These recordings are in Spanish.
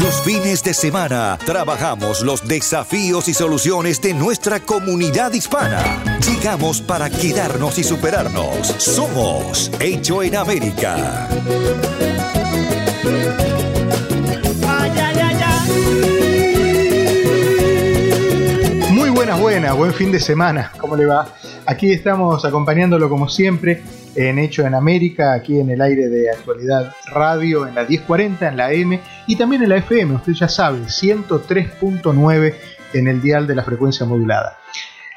Los fines de semana trabajamos los desafíos y soluciones de nuestra comunidad hispana. Llegamos para quedarnos y superarnos. Somos Hecho en América. Muy buenas, buenas, buen fin de semana. ¿Cómo le va? Aquí estamos acompañándolo como siempre en Hecho en América, aquí en el aire de actualidad radio, en la 1040, en la M y también en la FM, usted ya sabe, 103.9 en el dial de la frecuencia modulada.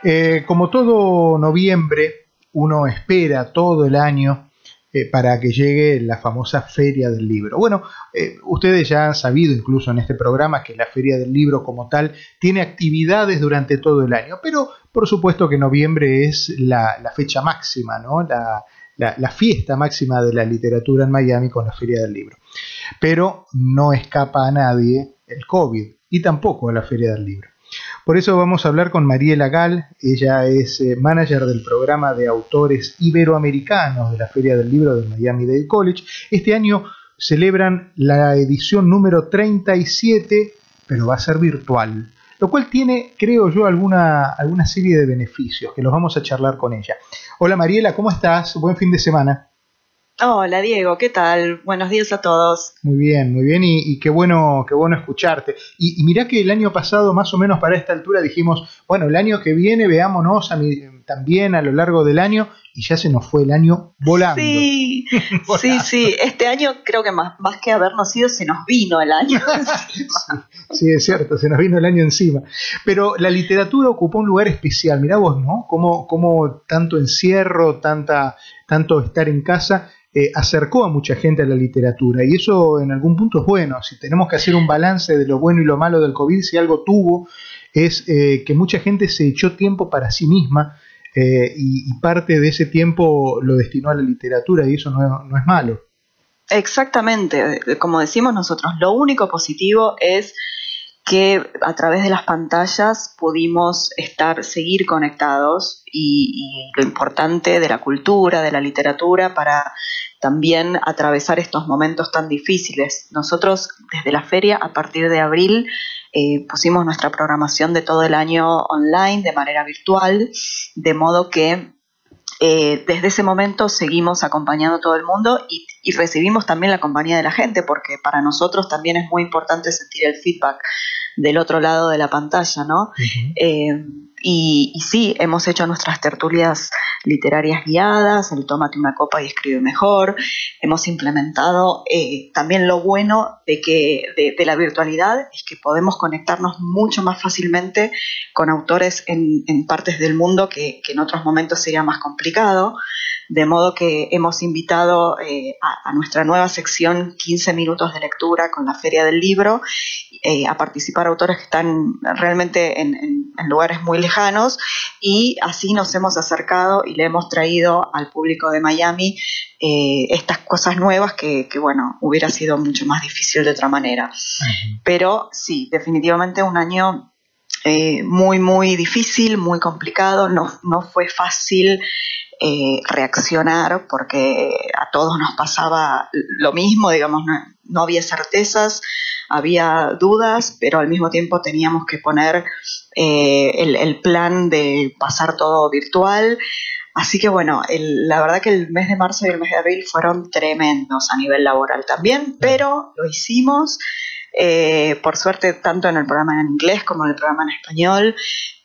Eh, como todo noviembre, uno espera todo el año eh, para que llegue la famosa Feria del Libro. Bueno, eh, ustedes ya han sabido incluso en este programa que la Feria del Libro como tal tiene actividades durante todo el año, pero por supuesto que noviembre es la, la fecha máxima, ¿no? La, la, fiesta máxima de la literatura en Miami con la Feria del Libro. Pero no escapa a nadie el COVID y tampoco a la Feria del Libro. Por eso vamos a hablar con Mariela Gal, ella es eh, manager del programa de autores iberoamericanos de la Feria del Libro del Miami Dade College. Este año celebran la edición número 37, pero va a ser virtual, lo cual tiene, creo yo, alguna, alguna serie de beneficios que los vamos a charlar con ella. Hola Mariela, ¿cómo estás? Buen fin de semana. Hola Diego, ¿qué tal? Buenos días a todos. Muy bien, muy bien y, y qué bueno, qué bueno escucharte. Y, y, mirá que el año pasado, más o menos para esta altura, dijimos, bueno, el año que viene veámonos a mi, también a lo largo del año y ya se nos fue el año volando. Sí, volando. sí, sí. Este año creo que más, más que habernos ido, se nos vino el año. sí, sí, es cierto, se nos vino el año encima. Pero la literatura ocupó un lugar especial. Mirá vos, ¿no? Como, como tanto encierro, tanta, tanto estar en casa eh, acercó a mucha gente a la literatura y eso en algún punto es bueno. Si tenemos que hacer un balance de lo bueno y lo malo del COVID, si algo tuvo, es eh, que mucha gente se echó tiempo para sí misma eh, y, parte de ese tiempo lo destinó a la literatura y eso no, es malo. Exactamente, como decimos nosotros, lo único positivo es que a través de las pantallas pudimos estar, seguir conectados y, lo importante de la cultura, de la literatura para también atravesar estos momentos tan difíciles. Nosotros desde la feria a partir de abril eh, pusimos nuestra programación de todo el año online de manera virtual, de modo que eh, desde ese momento seguimos acompañando a todo el mundo y, y, recibimos también la compañía de la gente, porque para nosotros también es muy importante sentir el feedback del otro lado de la pantalla, ¿no? Uh -huh. eh, y, y, sí, hemos hecho nuestras tertulias literarias guiadas, el tómate una copa y escribe mejor. Hemos implementado eh, también lo bueno de, que, de, de, la virtualidad, es que podemos conectarnos mucho más fácilmente con autores en, en partes del mundo que, que, en otros momentos sería más complicado. De modo que hemos invitado eh, a, a, nuestra nueva sección 15 minutos de lectura con la Feria del Libro eh, a participar autores que están realmente en, en, en, lugares muy lejanos y así nos hemos acercado y le hemos traído al público de Miami eh, estas cosas nuevas que, que, bueno, hubiera sido mucho más difícil de otra manera. Uh -huh. Pero sí, definitivamente un año eh, muy, muy difícil, muy complicado, no, no fue fácil eh, reaccionar porque a todos nos pasaba lo mismo, digamos, no, no, había certezas, había dudas, pero al mismo tiempo teníamos que poner eh, el, el, plan de pasar todo virtual. Así que bueno, el, la verdad que el mes de marzo y el mes de abril fueron tremendos a nivel laboral también, pero lo hicimos. Eh, por suerte, tanto en el programa en inglés como en el programa en español,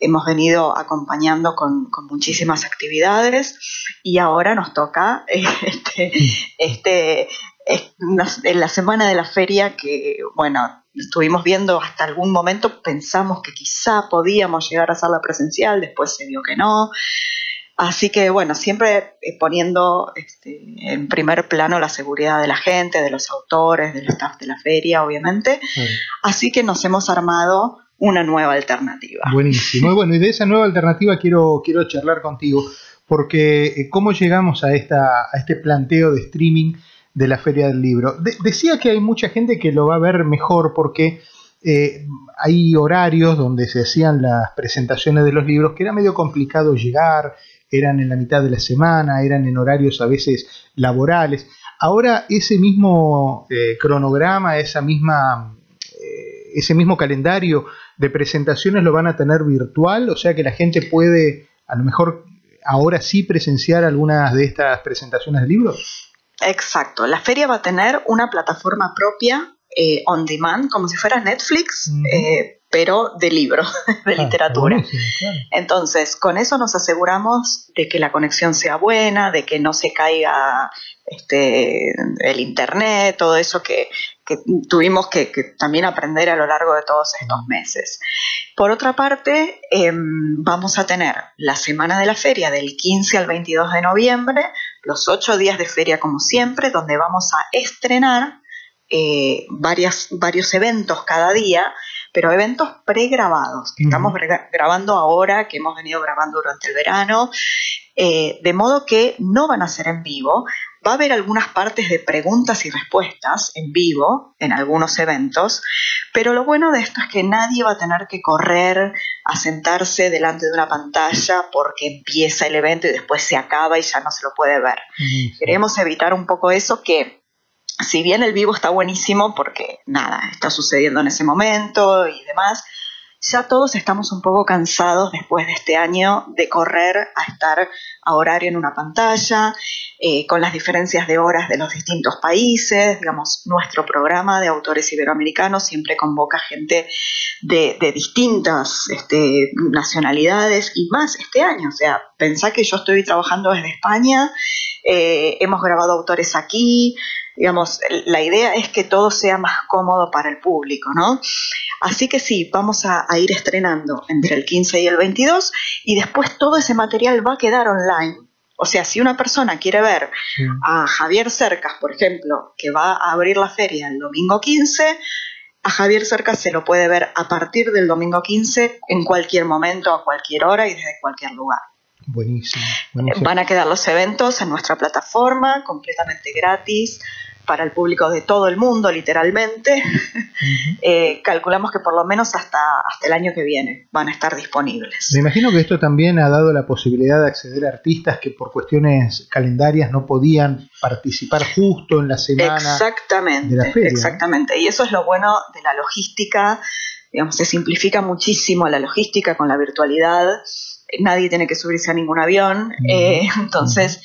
hemos venido acompañando con, muchísimas actividades y ahora nos toca este, este en la semana de la feria que, bueno, estuvimos viendo hasta algún momento, pensamos que quizá podíamos llegar a hacerla presencial, después se vio que no. Así que bueno, siempre eh, poniendo este, en primer plano la seguridad de la gente, de los autores, del staff de la feria, obviamente. Así que nos hemos armado una nueva alternativa. Buenísimo. Y bueno, y de esa nueva alternativa quiero, quiero charlar contigo, porque eh, cómo llegamos a, esta, a este planteo de streaming de la Feria del Libro. decía que hay mucha gente que lo va a ver mejor porque eh, hay horarios donde se hacían las presentaciones de los libros que era medio complicado llegar, eran en la mitad de la semana, eran en horarios a veces laborales. Ahora ese mismo eh, cronograma, esa misma, eh, ese mismo calendario de presentaciones lo van a tener virtual, o sea que la gente puede a lo mejor ahora sí presenciar algunas de estas presentaciones de libros. Exacto, la feria va a tener una plataforma propia eh, on demand, como si fuera Netflix, eh, pero de libros, de ah, literatura. Entonces, con eso nos aseguramos de que la conexión sea buena, de que no se caiga este, el internet, todo eso que, tuvimos que, también aprender a lo largo de todos estos meses. Por otra parte, em, vamos a tener la semana de la feria del 15 al 22 de noviembre, los ocho días de feria como siempre, donde vamos a estrenar eh, varias, varios eventos cada día, pero eventos pregrabados, que estamos grabando ahora, que hemos venido grabando durante el verano, eh, de modo que no van a ser en vivo, Va a haber algunas partes de preguntas y respuestas en vivo en algunos eventos, pero lo bueno de esto es que nadie va a tener que correr a sentarse delante de una pantalla porque empieza el evento y después se acaba y ya no se lo puede ver. Queremos evitar un poco eso que si bien el vivo está buenísimo porque nada, está sucediendo en ese momento y demás, ya todos estamos un poco cansados después de este año de correr a estar a horario en una pantalla, eh, con las diferencias de horas de los distintos países. Digamos, nuestro programa de autores iberoamericanos siempre convoca gente de, distintas este, nacionalidades y más este año. O sea, pensá que yo estoy trabajando desde España, eh, hemos grabado autores aquí, digamos, la idea es que todo sea más cómodo para el público, ¿no? Así que sí, vamos a, ir estrenando entre el 15 y el 22 y después todo ese material va a quedar online. O sea, si una persona quiere ver a Javier Cercas, por ejemplo, que va a abrir la feria el domingo 15, a Javier Cercas se lo puede ver a partir del domingo 15 en cualquier momento, a cualquier hora y desde cualquier lugar. Buenísimo. Van a quedar los eventos en nuestra plataforma completamente gratis para el público de todo el mundo, literalmente. Eh, calculamos que por lo menos hasta, hasta el año que viene van a estar disponibles. Me imagino que esto también ha dado la posibilidad de acceder a artistas que por cuestiones calendarias no podían participar justo en la semana exactamente, de la feria. Exactamente, y eso es lo bueno de la logística, digamos, se simplifica muchísimo la logística con la virtualidad, nadie tiene que subirse a ningún avión, eh, entonces...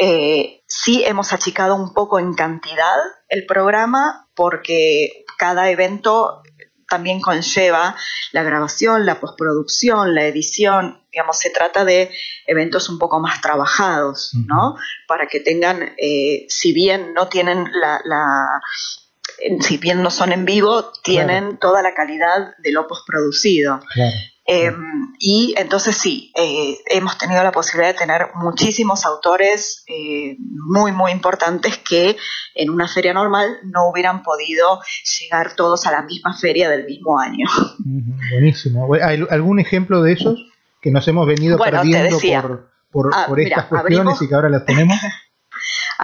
Eh, sí hemos achicado un poco en cantidad el programa porque cada evento también conlleva la grabación, la postproducción, la edición, digamos, se trata de eventos un poco más trabajados, ¿no? Para que tengan, eh, si bien no tienen la, si bien no son en vivo, tienen toda la calidad de lo postproducido. Claro. Em, y entonces sí, eh, hemos tenido la posibilidad de tener muchísimos autores eh, muy, muy importantes que en una feria normal no hubieran podido llegar todos a la misma feria del mismo año. buenísimo. ¿Hay algún ejemplo de esos que nos hemos venido perdiendo por, por, ah, estas cuestiones y que ahora las tenemos?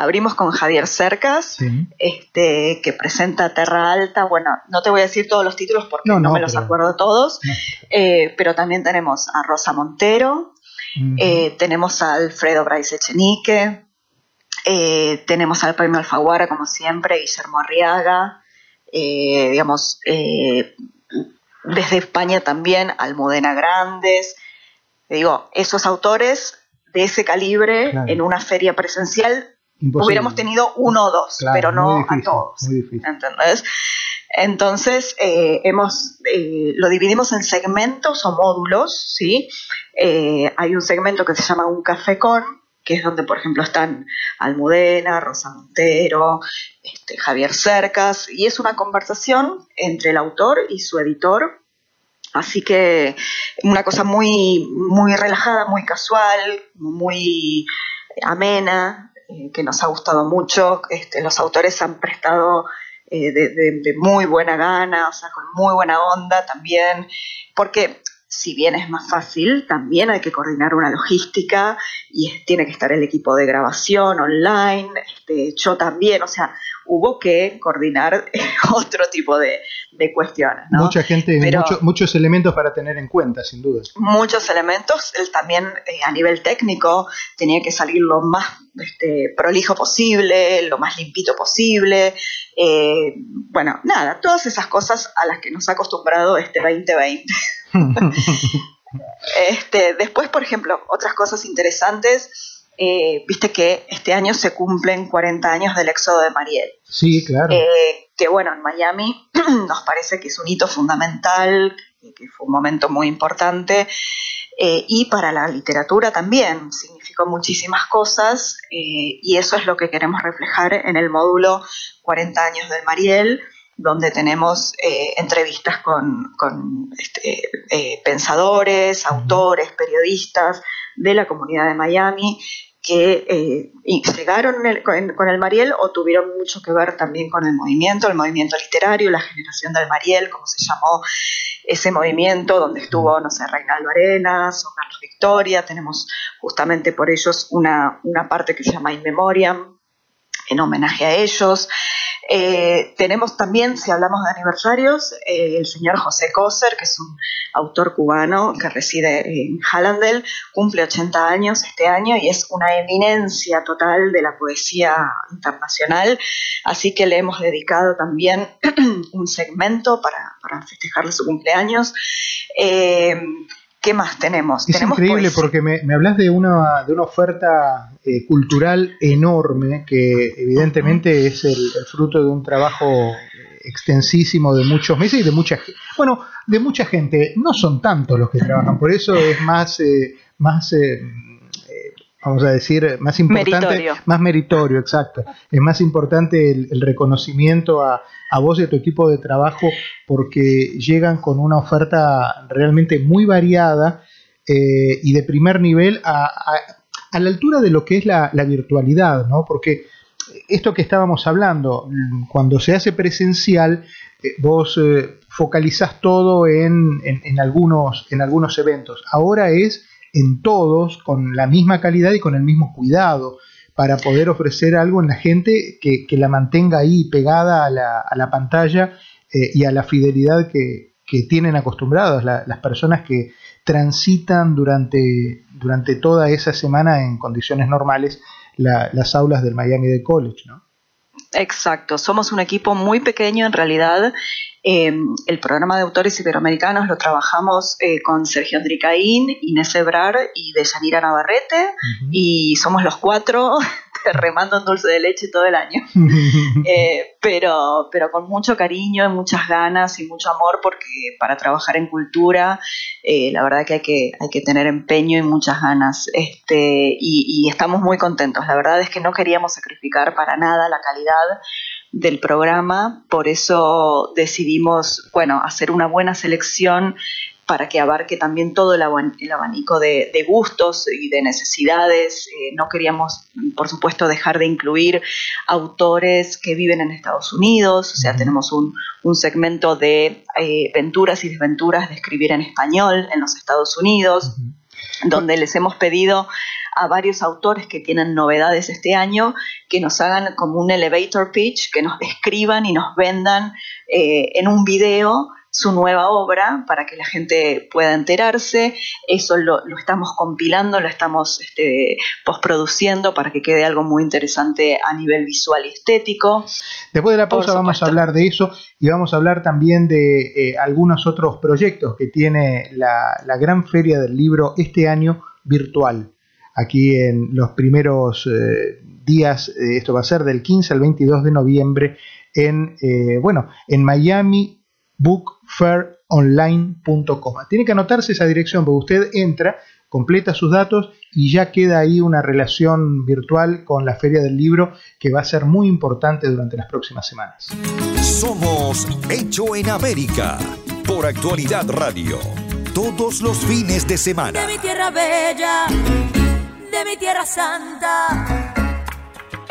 Abrimos con Javier Cercas, este, que presenta Terra Alta. Bueno, no te voy a decir todos los títulos porque no, me los acuerdo todos, eh, pero también tenemos a Rosa Montero, eh, tenemos a Alfredo Bryce Echenique, eh, tenemos al premio Alfaguara, como siempre, Guillermo Arriaga, digamos, desde España también, Almudena Grandes. digo, esos autores de ese calibre en una feria presencial hubiéramos tenido uno o dos, pero no a todos. ¿Entendés? Entonces, eh, hemos, eh, lo dividimos en segmentos o módulos, ¿sí? Eh, hay un segmento que se llama un café con, que es donde, por ejemplo, están Almudena, Rosa Montero, este, Javier Cercas, y es una conversación entre el autor y su editor. Así que una cosa muy, muy relajada, muy casual, muy amena, eh, que nos ha gustado mucho. Este, los autores han prestado eh, de, muy buena gana, o sea, con muy buena onda también, porque si bien es más fácil, también hay que coordinar una logística y tiene que estar el equipo de grabación online, este, yo también, o sea, hubo que coordinar otro tipo de, cuestiones. Mucha gente, muchos elementos para tener en cuenta, sin duda. Muchos elementos, también eh, a nivel técnico tenía que salir lo más este, prolijo posible, lo más limpito posible. Eh, bueno, nada, todas esas cosas a las que nos ha acostumbrado este 2020. este, después, por ejemplo, otras cosas interesantes eh, viste que este año se cumplen 40 años del éxodo de Mariel. Sí, claro. Eh, que bueno, en Miami nos parece que es un hito fundamental, que fue un momento muy importante, eh, y para la literatura también significó muchísimas cosas, y eso es lo que queremos reflejar en el módulo 40 años del Mariel donde tenemos entrevistas con, este, pensadores, autores, periodistas de la comunidad de Miami que eh, llegaron con, el Mariel o tuvieron mucho que ver también con el movimiento, el movimiento literario, la generación del Mariel, como se llamó ese movimiento, donde estuvo, no sé, Reinaldo Arenas o Carlos Victoria. Tenemos justamente por ellos una, una parte que se llama In Memoriam, en homenaje a ellos. Eh, tenemos también, si hablamos de aniversarios, eh, el señor José Coser, que es un autor cubano que reside en Hallandel, cumple 80 años este año y es una eminencia total de la poesía internacional, así que le hemos dedicado también un segmento para, festejarle su cumpleaños. Eh, ¿Qué más tenemos? Es increíble porque me, hablas de una, de una oferta eh, cultural enorme que evidentemente es el, fruto de un trabajo extensísimo de muchos meses y de mucha bueno de mucha gente no son tantos los que trabajan por eso es más eh, más eh, vamos a decir, más importante, más meritorio, exacto. Es más importante el, reconocimiento a, vos y a tu equipo de trabajo porque llegan con una oferta realmente muy variada eh, y de primer nivel a, la altura de lo que es la, virtualidad, ¿no? Porque esto que estábamos hablando, cuando se hace presencial, eh, vos eh, focalizás todo en, en, algunos, en algunos eventos. Ahora es en todos con la misma calidad y con el mismo cuidado para poder ofrecer algo en la gente que, la mantenga ahí pegada a la, pantalla eh, y a la fidelidad que, tienen acostumbrados las personas que transitan durante, durante toda esa semana en condiciones normales las aulas del Miami Dade College, ¿no? Exacto, somos un equipo muy pequeño en realidad Em, el programa de autores iberoamericanos lo trabajamos eh, con Sergio Andricaín, Inés Ebrar y Deyanira Navarrete, y somos los cuatro remando en dulce de leche todo el año. Eh, pero, pero con mucho cariño, muchas ganas y mucho amor, porque para trabajar en cultura, eh, la verdad que hay, que hay que tener empeño y muchas ganas. Este, y estamos muy contentos. La verdad es que no queríamos sacrificar para nada la calidad del programa, por eso decidimos, bueno, hacer una buena selección para que abarque también todo el, abanico de, gustos y de necesidades. Eh, no queríamos, por supuesto, dejar de incluir autores que viven en Estados Unidos, o sea, tenemos un, segmento de eh, venturas y desventuras de escribir en español en los Estados Unidos, donde les hemos pedido a varios autores que tienen novedades este año, que nos hagan como un elevator pitch, que nos describan y nos vendan eh, en un video su nueva obra para que la gente pueda enterarse. Eso lo, estamos compilando, lo estamos este, postproduciendo para que quede algo muy interesante a nivel visual y estético. Después de la pausa vamos a hablar de eso y vamos a hablar también de eh, algunos otros proyectos que tiene la, la Gran Feria del Libro este año virtual aquí en los primeros eh, días, eh, esto va a ser del 15 al 22 de noviembre en, bueno, en Miami Book Fair Online.com. Tiene que anotarse esa dirección porque usted entra, completa sus datos y ya queda ahí una relación virtual con la Feria del Libro que va a ser muy importante durante las próximas semanas. Somos Hecho en América por Actualidad Radio. Todos los fines de semana. De mi tierra bella, de mi tierra santa.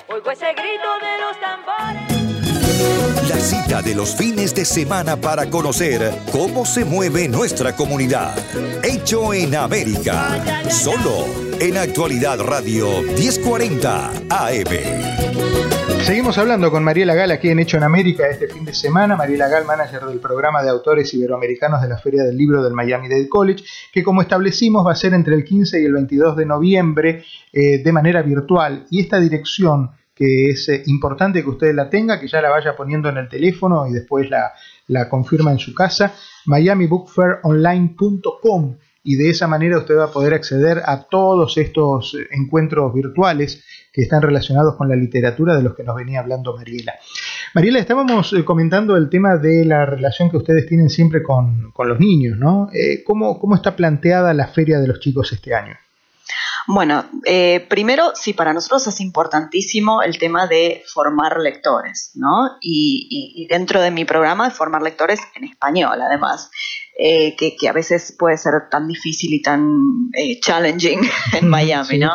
Oigo ese grito de los tambores. Cita de los fines de semana para conocer cómo se mueve nuestra comunidad. Hecho en América. Solo en Actualidad Radio 1040 AM. Seguimos hablando con Mariela Gal aquí en Hecho en América este fin de semana. Mariela Gal, manager del programa de autores iberoamericanos de la Feria del Libro del Miami Dade College, que como establecimos va a ser entre el 15 y el 22 de noviembre eh, de manera virtual. Y esta dirección que es eh, importante que usted la tenga, que ya la vaya poniendo en el teléfono y después la, confirma en su casa, miamibookfaironline.com y de esa manera usted va a poder acceder a todos estos eh, encuentros virtuales que están relacionados con la literatura de los que nos venía hablando Mariela. Mariela, estábamos eh, comentando el tema de la relación que ustedes tienen siempre con, los niños, ¿no? ¿cómo, ¿Cómo está planteada la Feria de los Chicos este año? Bueno, eh, primero, sí, para nosotros es importantísimo el tema de formar lectores, ¿no? Y, dentro de mi programa de formar lectores en español, además, eh, que, a veces puede ser tan difícil y tan eh, challenging en Miami, ¿no?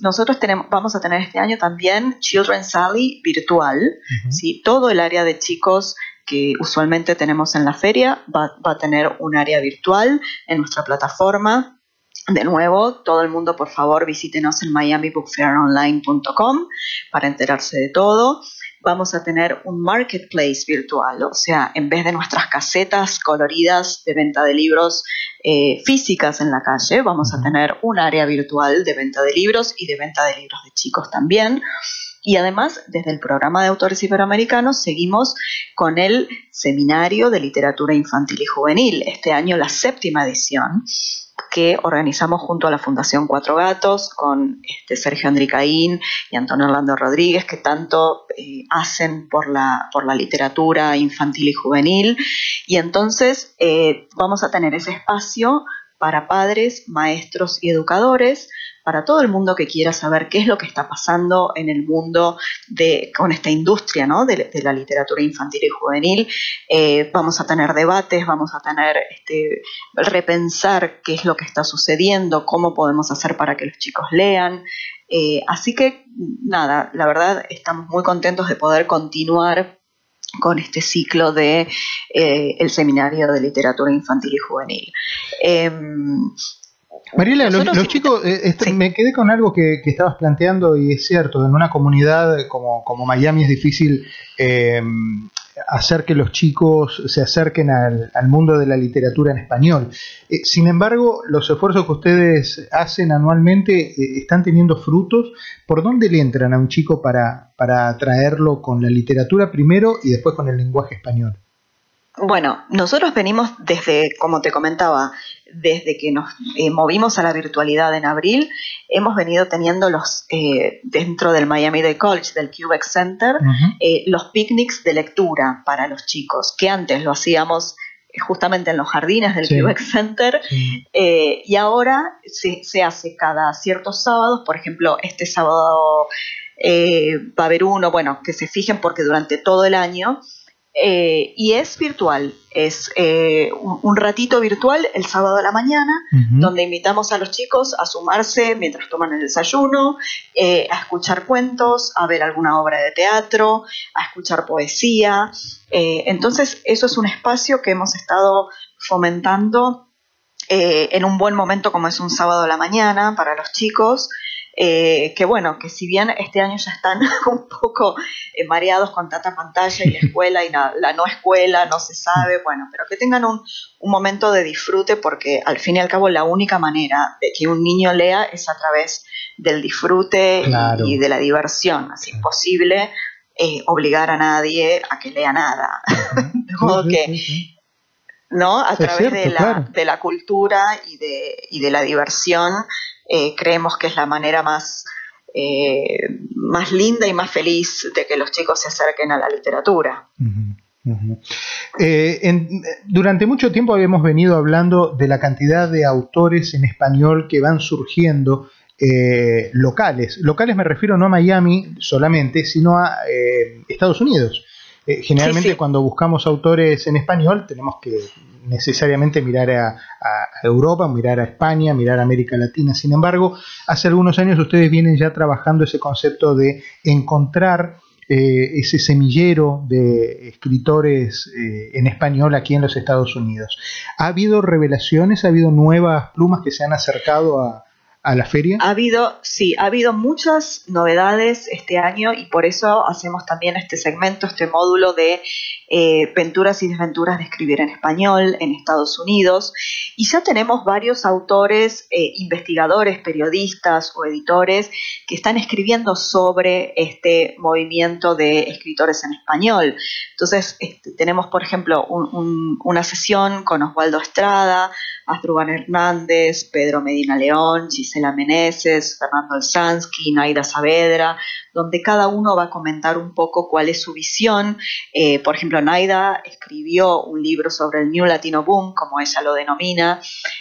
nosotros tenemos, vamos a tener este año también Children's Sally virtual, ¿sí? Todo el área de chicos que usualmente tenemos en la feria va, va a tener un área virtual en nuestra plataforma de nuevo, todo el mundo, por favor, visítenos en miamibookfaironline.com para enterarse de todo. Vamos a tener un marketplace virtual, o sea, en vez de nuestras casetas coloridas de venta de libros eh, físicas en la calle, vamos a tener un área virtual de venta de libros y de venta de libros de chicos también. Y además, desde el programa de autores iberoamericanos, seguimos con el Seminario de Literatura Infantil y Juvenil, este año la séptima edición que organizamos junto a la Fundación Cuatro Gatos, con este Sergio Andricaín y Antonio Orlando Rodríguez, que tanto eh, hacen por la, por la literatura infantil y juvenil. Y entonces eh, vamos a tener ese espacio para padres, maestros y educadores para todo el mundo que quiera saber qué es lo que está pasando en el mundo de, con esta industria ¿no? de, la literatura infantil y juvenil. Eh, vamos a tener debates, vamos a tener este, repensar qué es lo que está sucediendo, cómo podemos hacer para que los chicos lean. Eh, así que nada, la verdad estamos muy contentos de poder continuar con este ciclo de eh, el seminario de literatura infantil y juvenil. Em, Mariela, los, chicos, eh, me quedé con algo que, estabas planteando y es cierto, en una comunidad como, Miami es difícil eh, hacer que los chicos se acerquen al, mundo de la literatura en español. Eh, sin embargo, los esfuerzos que ustedes hacen anualmente están teniendo frutos. ¿Por dónde le entran a un chico para, para atraerlo con la literatura primero y después con el lenguaje español? Bueno, nosotros venimos desde, como te comentaba, desde que nos eh, movimos a la virtualidad en abril, hemos venido teniendo los, eh, dentro del Miami Day College, del QX Center, eh, los picnics de lectura para los chicos, que antes lo hacíamos justamente en los jardines del QX Center, y ahora se, se, hace cada ciertos sábados, por ejemplo, este sábado va a haber uno, bueno, que se fijen porque durante todo el año eh, y es virtual, es eh, un, ratito virtual el sábado a la mañana, donde invitamos a los chicos a sumarse mientras toman el desayuno, eh, a escuchar cuentos, a ver alguna obra de teatro, a escuchar poesía. entonces, eso es un espacio que hemos estado fomentando en un buen momento como es un sábado a la mañana para los chicos. Eh, que bueno, que si bien este año ya están un poco eh, mareados con tanta pantalla y la escuela y la, no escuela, no se sabe, bueno, pero que tengan un, momento de disfrute porque al fin y al cabo la única manera de que un niño lea es a través del disfrute y, de la diversión, es imposible eh, obligar a nadie a que lea nada, de modo que... ¿no? A través de, la, de la cultura y de, y de la diversión eh, creemos que es la manera más, eh, más linda y más feliz de que los chicos se acerquen a la literatura. Eh, durante mucho tiempo habíamos venido hablando de la cantidad de autores en español que van surgiendo eh, locales. Locales me refiero no a Miami solamente, sino a eh, Estados Unidos. Generalmente cuando buscamos autores en español tenemos que necesariamente mirar a, a, Europa, mirar a España, mirar a América Latina. Sin embargo, hace algunos años ustedes vienen ya trabajando ese concepto de encontrar eh, ese semillero de escritores eh, en español aquí en los Estados Unidos. ¿Ha habido revelaciones, ha habido nuevas plumas que se han acercado a, a la feria? Ha habido, sí, ha habido muchas novedades este año y por eso hacemos también este segmento, este módulo de eh, venturas y desventuras de escribir en español en Estados Unidos. Y ya tenemos varios autores, eh, investigadores, periodistas o editores que están escribiendo sobre este movimiento de escritores en español. Entonces, este, tenemos, por ejemplo, una sesión con Osvaldo Estrada, Asdrúbal Hernández, Pedro Medina León, Gisela Meneses, Fernando Elsansky, Naida Saavedra, donde cada uno va a comentar un poco cuál es su visión. Eh, por ejemplo, Naida escribió un libro sobre el New Latino Boom, como ella lo denomina,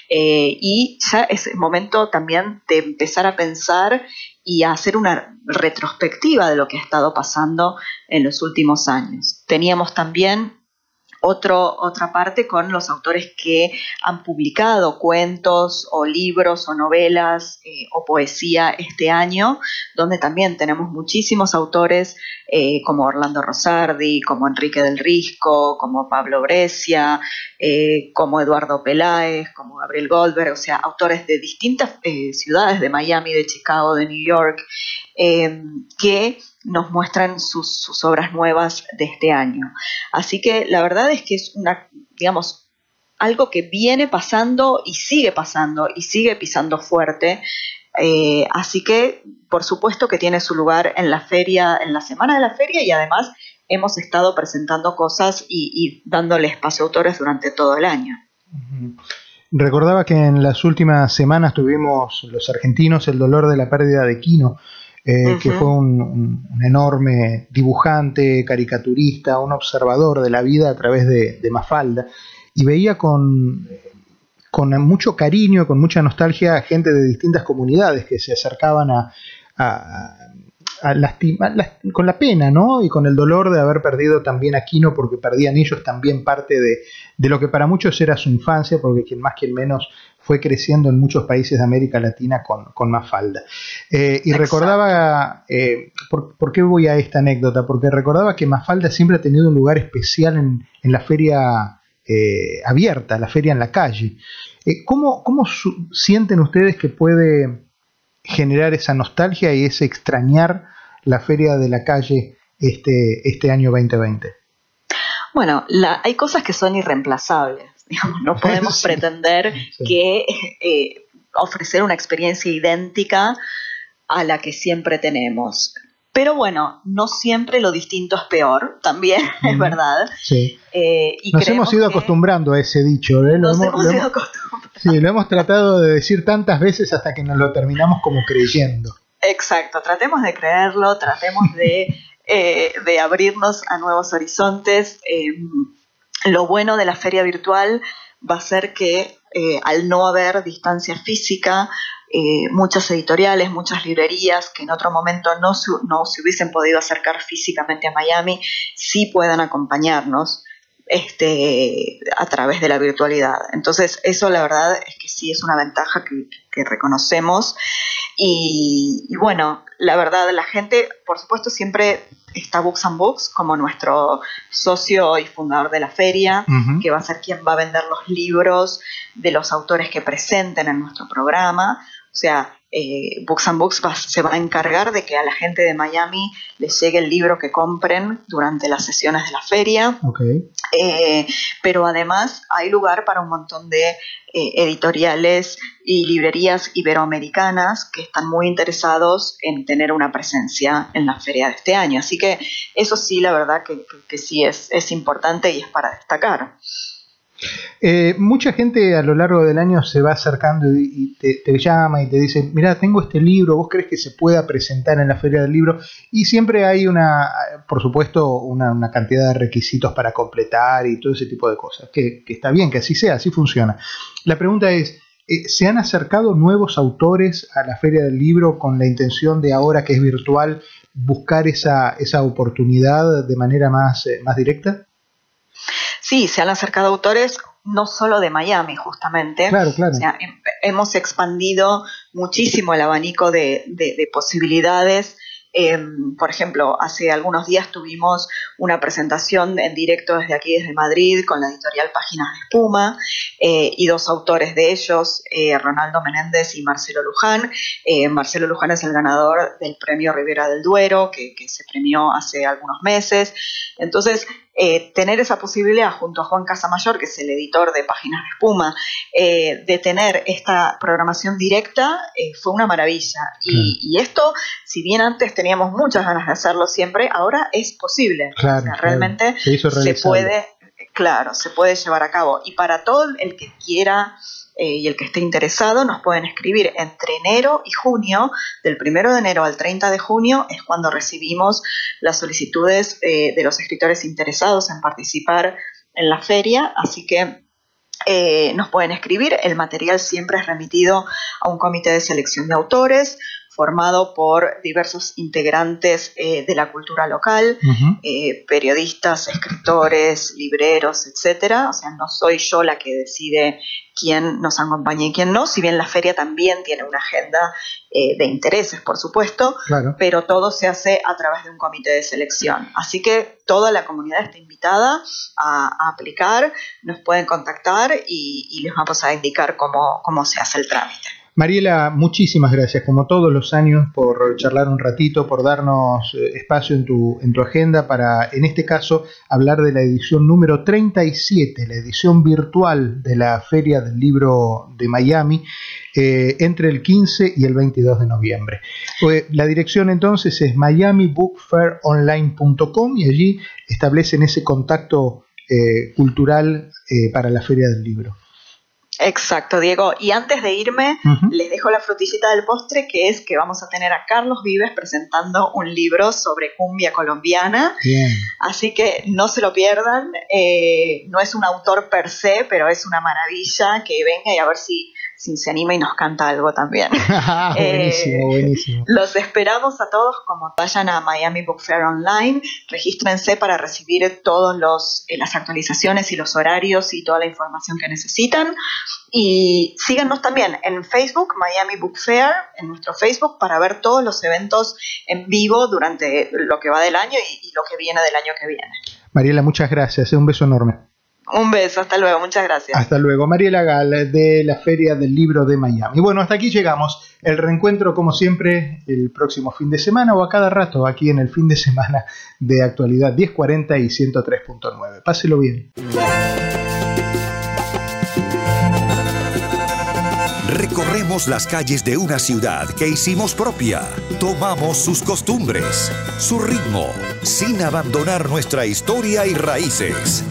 eh, y ya es el momento también de empezar a pensar y a hacer una retrospectiva de lo que ha estado pasando en los últimos años. Teníamos también otra parte con los autores que han publicado cuentos o libros o novelas eh, o poesía este año, donde también tenemos muchísimos autores eh, como Orlando Rosardi, como Enrique del Risco, como Pablo Brescia, eh, como Eduardo Peláez, como Gabriel Goldberg, o sea, autores de distintas ciudades, de Miami, de Chicago, de New York, que nos muestran sus, obras nuevas de este año. Así que la verdad es que es una, digamos, algo que viene pasando y sigue pasando y sigue pisando fuerte. Eh, así que, por supuesto que tiene su lugar en la feria, en la semana de la feria y además hemos estado presentando cosas y, dándole espacio a autores durante todo el año. Recordaba que en las últimas semanas tuvimos los argentinos el dolor de la pérdida de Quino, eh, que fue un, enorme dibujante, caricaturista, un observador de la vida a través de, Mafalda, y veía con, con mucho cariño, con mucha nostalgia a gente de distintas comunidades que se acercaban a, con la pena, ¿no? Y con el dolor de haber perdido también a Quino, porque perdían ellos también parte de, lo que para muchos era su infancia, porque quien más, quien menos fue creciendo en muchos países de América Latina con, con Mafalda. Eh, y recordaba, eh, por, qué voy a esta anécdota? Porque recordaba que Mafalda siempre ha tenido un lugar especial en, la feria eh, abierta, la feria en la calle. ¿Cómo, cómo sienten ustedes que puede generar esa nostalgia y ese extrañar la feria de la calle este, este año 2020? Bueno, hay cosas que son irreemplazables. No podemos pretender que eh, ofrecer una experiencia idéntica a la que siempre tenemos. Pero bueno, no siempre lo distinto es peor, también, es verdad. Sí. Eh, nos hemos ido acostumbrando a ese dicho. ¿eh? Nos hemos, ido acostumbrando. Sí, lo hemos tratado de decir tantas veces hasta que nos lo terminamos como creyendo. Exacto, tratemos de creerlo, tratemos de, eh, de abrirnos a nuevos horizontes. Lo bueno de la feria virtual va a ser que al no haber distancia física, eh, muchas editoriales, muchas librerías que en otro momento no, no se hubiesen podido acercar físicamente a Miami, sí puedan acompañarnos este, a través de la virtualidad. Entonces, eso la verdad es que sí es una ventaja que, reconocemos. Y, bueno, la verdad, la gente, por supuesto, siempre está Books and Books como nuestro socio y fundador de la feria, que va a ser quien va a vender los libros de los autores que presenten en nuestro programa. O sea, eh, Books and Books se va a encargar de que a la gente de Miami les llegue el libro que compren durante las sesiones de la feria. Eh, pero además hay lugar para un montón de eh, editoriales y librerías iberoamericanas que están muy interesados en tener una presencia en la feria de este año. Así que eso sí, la verdad que, sí es, es importante y es para destacar. Eh, mucha gente a lo largo del año se va acercando y, te, llama y te dice, mira, tengo este libro, ¿vos crees que se pueda presentar en la feria del libro? Y siempre hay una, por supuesto, una, cantidad de requisitos para completar y todo ese tipo de cosas, que, está bien, que así sea, así funciona. La pregunta es, eh, ¿se han acercado nuevos autores a la feria del libro con la intención de ahora que es virtual buscar esa, esa oportunidad de manera más, eh, más directa? Sí, se han acercado autores no solo de Miami, justamente. Claro, claro. Em, hemos expandido muchísimo el abanico de, de posibilidades Em, por ejemplo, hace algunos días tuvimos una presentación en directo desde aquí, desde Madrid, con la editorial Páginas de Espuma eh, y dos autores de ellos, eh, Ronaldo Menéndez y Marcelo Luján. Eh, Marcelo Luján es el ganador del premio Rivera del Duero, que, que se premió hace algunos meses. Entonces, eh, tener esa posibilidad junto a Juan Casamayor, que es el editor de Páginas de Espuma, eh, de tener esta programación directa, eh, fue una maravilla. Y, esto, si bien antes teníamos muchas ganas de hacerlo siempre, ahora es posible. realmente se puede, claro, se puede llevar a cabo. Y para todo el que quiera eh, y el que esté interesado nos pueden escribir entre enero y junio, del 1 de enero al 30 de junio es cuando recibimos las solicitudes eh, de los escritores interesados en participar en la feria, así que eh, nos pueden escribir, el material siempre es remitido a un comité de selección de autores, formado por diversos integrantes de la cultura local, periodistas, escritores, libreros, etcétera. O sea, no soy yo la que decide quién nos acompaña y quién no, si bien la feria también tiene una agenda eh, de intereses, por supuesto, pero todo se hace a través de un comité de selección. Así que toda la comunidad está invitada a, aplicar, nos pueden contactar y, y, les vamos a indicar cómo, cómo se hace el trámite. Mariela, muchísimas gracias, como todos los años, por charlar un ratito, por darnos eh, espacio en tu, en tu agenda para, en este caso, hablar de la edición número 37, la edición virtual de la Feria del Libro de Miami, eh, entre el 15 y el 22 de noviembre. Eh, la dirección entonces es miamibookfaironline.com y allí establecen ese contacto cultural para la Feria del Libro. Exacto, Diego. Y antes de irme, les dejo la frutillita del postre, que es que vamos a tener a Carlos Vives presentando un libro sobre cumbia colombiana. Así que no se lo pierdan. Eh, no es un autor per se, pero es una maravilla que venga y a ver si si se anima y nos canta algo también. buenísimo, eh, buenísimo. Los esperamos a todos como vayan a Miami Book Fair Online, regístrense para recibir todas eh, las actualizaciones y los horarios y toda la información que necesitan. Y síganos también en Facebook, Miami Book Fair, en nuestro Facebook, para ver todos los eventos en vivo durante lo que va del año y, y lo que viene del año que viene. Mariela, muchas gracias. Un beso enorme. Un beso, hasta luego, muchas gracias. Hasta luego, Mariela Gal de la Feria del Libro de Miami. Y bueno, hasta aquí llegamos. El reencuentro, como siempre, el próximo fin de semana o a cada rato aquí en el fin de semana de actualidad 1040 y 103.9. Páselo bien. Recorremos las calles de una ciudad que hicimos propia. Tomamos sus costumbres, su ritmo, sin abandonar nuestra historia y raíces.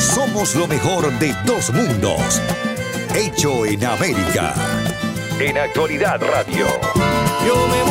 Somos lo mejor de dos mundos. Hecho en América. En Actualidad Radio. Yo me